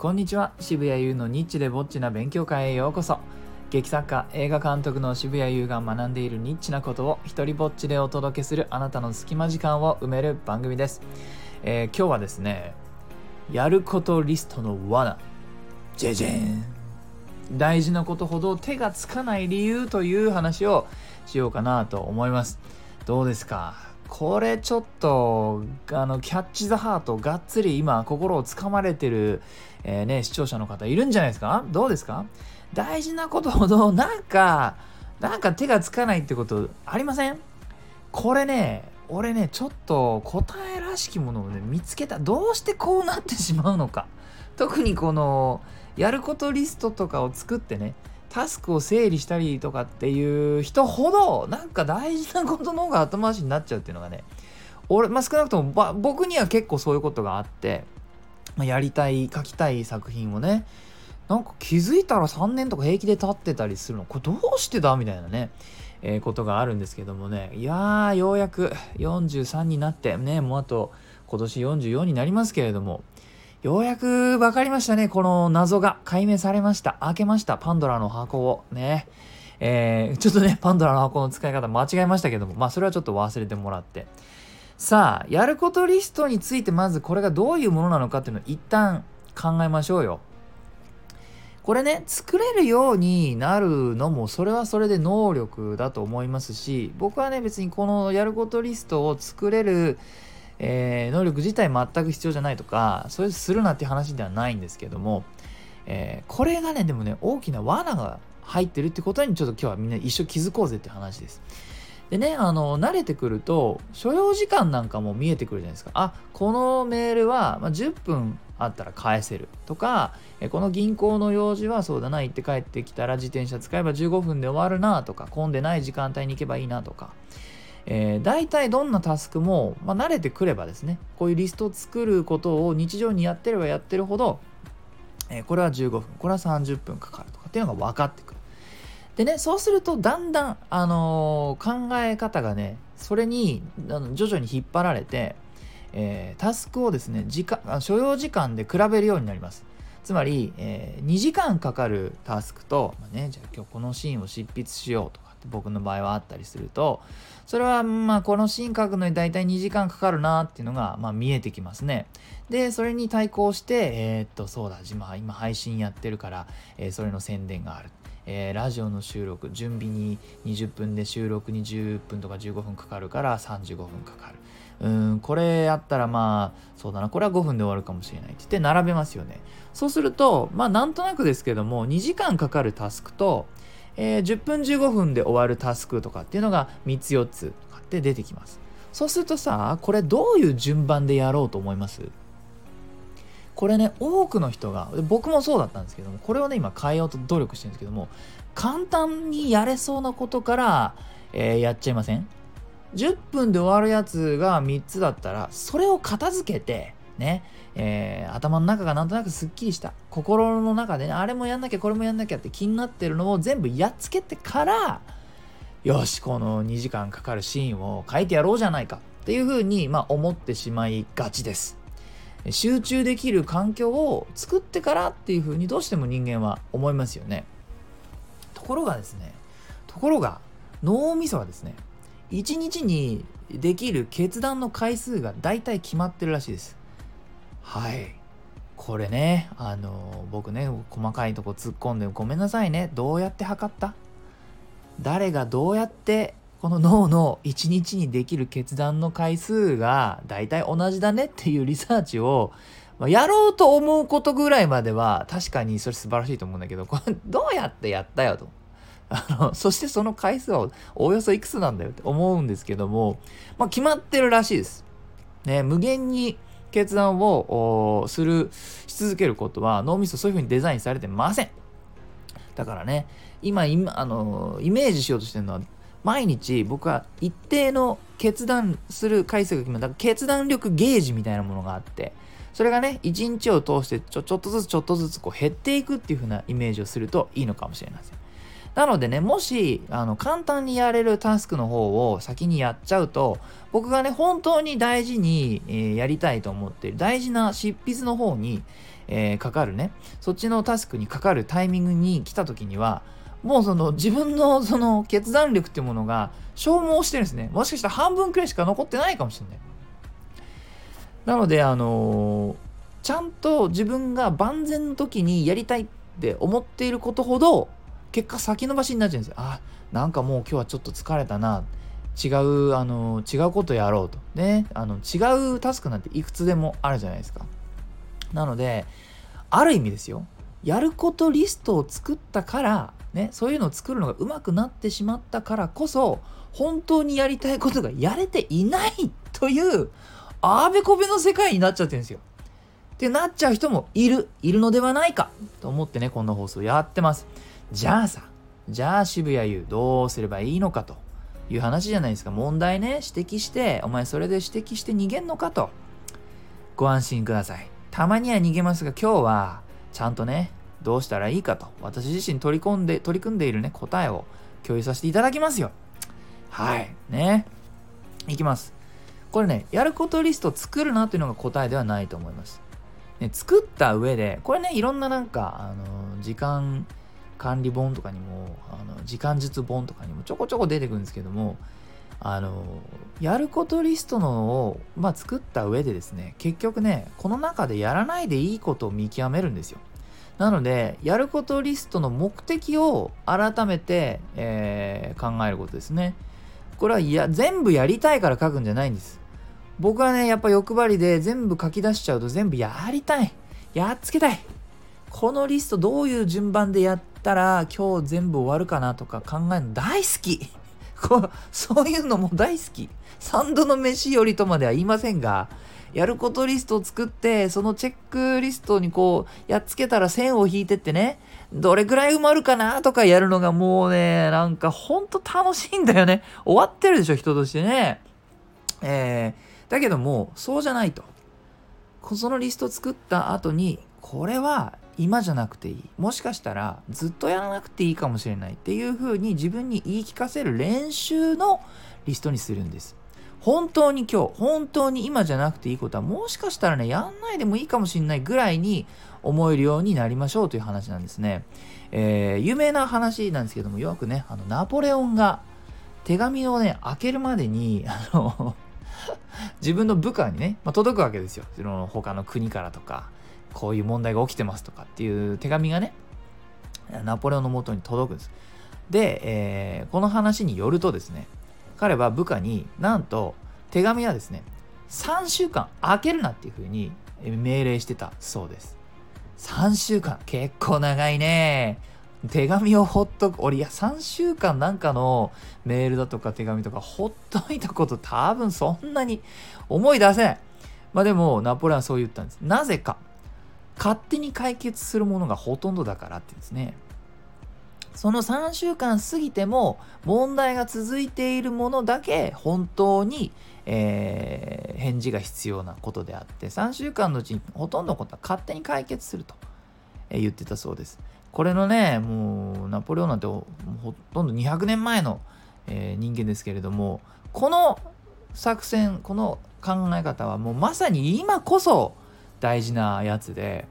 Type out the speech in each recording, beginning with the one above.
こんにちは。渋谷優のニッチでぼっちな勉強会へようこそ。劇作家映画監督の渋谷優が学んでいるニッチなことを一人ぼっちでお届けするあなたの隙間時間を埋める番組です、えー、今日はですねやることリストの罠。ジェジェン。大事なことほど手がつかない理由という話をしようかなと思います。どうですか？これちょっとあのキャッチ・ザ・ハートがっつり今心をつかまれてる、えー、ね、視聴者の方いるんじゃないですか？どうですか？大事なことほどなんかなんか手がつかないってことありません？これね俺ねちょっと答えらしきものをね見つけた。どうしてこうなってしまうのか。特にこのやることリストとかを作ってねタスクを整理したりとかっていう人ほどなんか大事なことの方が後回しになっちゃうっていうのがね俺、まあ、少なくともば僕には結構そういうことがあって、まあ、やりたい書きたい作品をねなんか気づいたら3年とか平気で経ってたりするの。これどうしてだみたいなね、えー、ことがあるんですけどもね。いやーようやく43になってねもうあと今年44になりますけれどもようやく分かりましたね。この謎が解明されました。開けました。パンドラの箱を。ね。えー、ちょっとね、パンドラの箱の使い方間違えましたけども、まあそれはちょっと忘れてもらって。さあ、やることリストについてまずこれがどういうものなのかっていうのを一旦考えましょうよ。これね、作れるようになるのも、それはそれで能力だと思いますし、僕はね、別にこのやることリストを作れるえー、能力自体全く必要じゃないとかそれするなっていう話ではないんですけども、えー、これがねでもね大きな罠が入ってるってことにちょっと今日はみんな一緒気づこうぜって話です。でね、あの、慣れてくると、所要時間なんかも見えてくるじゃないですか。あ、このメールは、まあ、10分あったら返せるとか、えこの銀行の用事はそうだな、行って帰ってきたら自転車使えば15分で終わるなとか、混んでない時間帯に行けばいいなとか、えー、大体どんなタスクも、まあ、慣れてくればですねこういうリストを作ることを日常にやってればやってるほど、えー、これは15分これは30分かかるとかっていうのが分かってくる。でねそうするとだんだん、あのー、考え方がねそれにあの徐々に引っ張られて、えタスクをですね時間所要時間で比べるようになります。つまり、え2時間かかるタスクと、まあね、じゃあ今日このシーンを執筆しようとか僕の場合はあったりするとそれはまあこのシーン書くのに大体2時間かかるなっていうのがまあ見えてきますね。でそれに対抗してえー、っとそうだ今今配信やってるから、えー、それの宣伝がある。えー、ラジオの収録準備に20分で収録に10分とか15分かかるから35分かかる。うんこれやったらまあそうだなこれは5分で終わるかもしれないって言って並べますよね。そうするとまあなんとなくですけども2時間かかるタスクとえー、10分15分で終わるタスクとかっていうのが3つ4つとかって出てきます。そうするとさ、これどういう順番でやろうと思います？これね、多くの人が、僕もそうだったんですけども、これをね、今変えようと努力してるんですけども、簡単にやれそうなことから、えー、やっちゃいません ?10 分で終わるやつが3つだったら、それを片付けて、ね、えー、頭の中がなんとなくすっきりした。心の中でねあれもやんなきゃこれもやんなきゃって気になってるのを全部やっつけてからよしこの2時間かかるシーンを書いてやろうじゃないかっていうふうに、まあ、思ってしまいがちです。集中できる環境を作ってからっていうふうにどうしても人間は思いますよね。ところがですねところが脳みそはですね1日にできる決断の回数が大体決まってるらしいです。はい。これねあの僕ね細かいとこ突っ込んでごめんなさいね。どうやって測った？誰がどうやってこの脳の1日にできる決断の回数が大体同じだねっていうリサーチをやろうと思うことぐらいまでは確かにそれ素晴らしいと思うんだけどこれどうやってやったよと。あのそしてその回数はおおよそいくつなんだよって思うんですけども、まあ、決まってるらしいです。ね、無限に決断をするし続けることは脳みそそういうふうにデザインされてません。だからね今今あのイメージしようとしてるのは毎日僕は一定の決断する回数が決まった決断力ゲージみたいなものがあってそれがね一日を通してちょちょっとずつちょっとずつこう減っていくっていう風なイメージをするといいのかもしれません。なのでね、もし、あの、簡単にやれるタスクの方を先にやっちゃうと、僕がね、本当に大事に、えー、やりたいと思っている大事な執筆の方に、えー、かかるねそっちのタスクにかかるタイミングに来た時にはもうその自分のその決断力っていうものが消耗してるんですね。もしかしたら半分くらいしか残ってないかもしれない。なのであのー、ちゃんと自分が万全の時にやりたいって思っていることほど結果先延ばしになっちゃうんですよ。あなんかもう今日はちょっと疲れたな。違うあの違うことやろうと。ね。あの違うタスクなんていくつでもあるじゃないですか。なのである意味ですよ。やることリストを作ったからね。そういうのを作るのがうまくなってしまったからこそ本当にやりたいことがやれていないというあべこべの世界になっちゃってるんですよ。ってなっちゃう人もいるいるのではないかと思ってねこんな放送やってますじゃあさじゃあ渋谷優どうすればいいのかという話じゃないですか。問題ね、指摘して、お前それで指摘して逃げんのかと。ご安心ください。たまには逃げますが、今日は、ちゃんとね、どうしたらいいかと、私自身取り込んで、取り組んでいるね、答えを共有させていただきますよ。はい。ね。いきます。これね、やることリスト作るなっていうのが答えではないと思います。ね、作った上で、これね、いろんななんか、あの、時間、管理本とかにもあの時間術本とかにもちょこちょこ出てくるんですけどもあのやることリストのを、まあ、作った上でですね結局ねこの中でやらないでいいことを見極めるんですよ。なのでやることリストの目的を改めて、えー、考えることですね。これはいや全部やりたいから書くんじゃないんです。僕はねやっぱ欲張りで全部書き出しちゃうと全部やりたい。やっつけたい。このリストどういう順番でやったら今日全部終わるかなとか考えるの大好き。こうそういうのも大好き。3度の飯よりとまでは言いませんがやることリストを作ってそのチェックリストにこうやっつけたら線を引いてってねどれぐらい埋まるかなとかやるのがもうねなんかほんと楽しいんだよね。終わってるでしょ人としてね。えー、だけどもそうじゃないと。そのリスト作った後にこれは今じゃなくていい。もしかしたらずっとやらなくていいかもしれないっていう風に自分に言い聞かせる練習のリストにするんです。本当に今日本当に今じゃなくていいことはもしかしたらねやんないでもいいかもしれないぐらいに思えるようになりましょうという話なんですね、えー、有名な話なんですけどもよくねあのナポレオンが手紙をね開けるまでにあの自分の部下にね、まあ、届くわけですよその他の国からとかこういう問題が起きてますとかっていう手紙がね、ナポレオンのもとに届くんです。で、えー、この話によるとですね、彼は部下になんと手紙はですね、3週間開けるなっていうふうに命令してたそうです。3週間、結構長いね。手紙をほっとく。俺、いや、3週間なんかのメールだとか手紙とかほっといたこと多分そんなに思い出せない。まあでも、ナポレオンはそう言ったんです。なぜか。勝手に解決するものがほとんどだからって言うんですねその3週間過ぎても問題が続いているものだけ本当に、えー、返事が必要なことであって3週間のうちにほとんどのことは勝手に解決すると、言ってたそうです。これのねもうナポレオンなんてほとんど200年前の、え、人間ですけれどもこの作戦この考え方はもうまさに今こそ大事なやつで、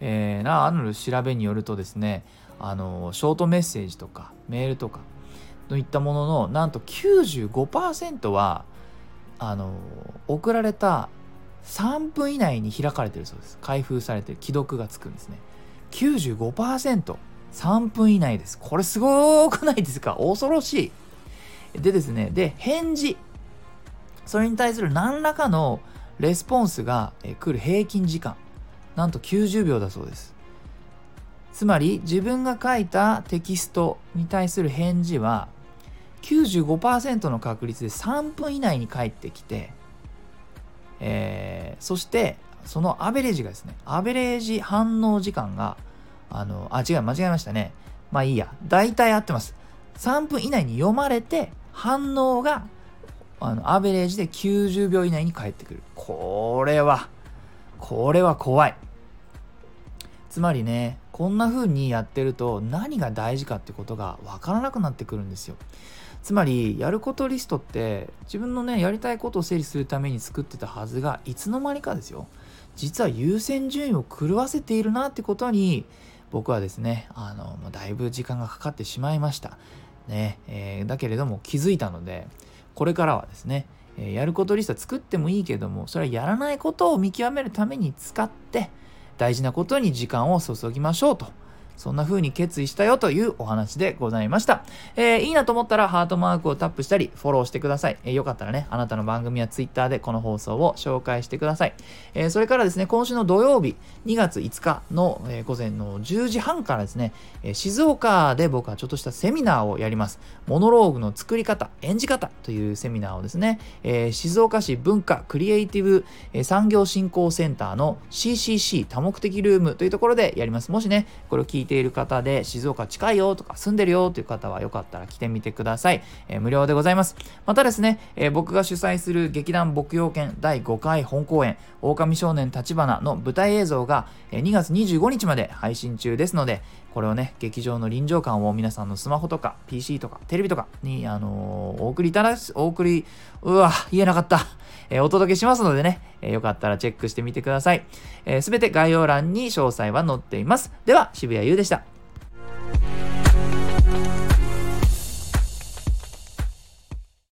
えー、なある調べによるとですねあのショートメッセージとかメールとかといったもののなんと95%はあの送られた3分以内に開かれてるそうです。開封されて既読がつくんですね。95%3 分以内です。これすごくないですか？恐ろしい。でですねで返事。それに対する何らかのレスポンスが来る平均時間。なんと90秒だそうです。つまり自分が書いたテキストに対する返事は95%の確率で3分以内に返ってきて、えー、そしてそのアベレージがですねアベレージ反応時間があのあ違う間違えましたね。まあいいや。大体合ってます。3分以内に読まれて反応があのアベレージで90秒以内に返ってくる。これはこれは怖い。つまりねこんな風にやってると何が大事かってことが分からなくなってくるんですよ。つまりやることリストって自分のねやりたいことを整理するために作ってたはずがいつの間にかですよ。実は優先順位を狂わせているなってことに僕はですねあのもうだいぶ時間がかかってしまいました。ね、えー、だけれども気づいたのでこれからはですね、え、やることリスト作ってもいいけどもそれはやらないことを見極めるために使って大事なことに時間を注ぎましょうとそんな風に決意したよというお話でございました。えー、いいなと思ったらハートマークをタップしたり、フォローしてください。えー、よかったらね、あなたの番組や Twitter でこの放送を紹介してください。えー、それからですね、今週の土曜日、2月5日の、え午前の10時半からですね、え静岡で僕はちょっとしたセミナーをやります。モノローグの作り方、演じ方というセミナーをですね、え静岡市文化クリエイティブ、え産業振興センターの CCC 多目的ルームというところでやります。もしね、これを聞いている方で静岡近いよとか住んでるよという方はよかったら来てみてください。えー、無料でございます。またですね、えー、僕が主催する劇団牧羊犬第5回本公演、狼少年立花の舞台映像が2月25日まで配信中ですので、これをね、劇場の臨場感を皆さんのスマホとか PC とかテレビとかに、あのー、お送りいただし、お送り、うわ、言えなかった。えー、お届けしますのでね、えー、よかったらチェックしてみてください。す、え、べ、て概要欄に詳細は載っています。では、渋谷でした。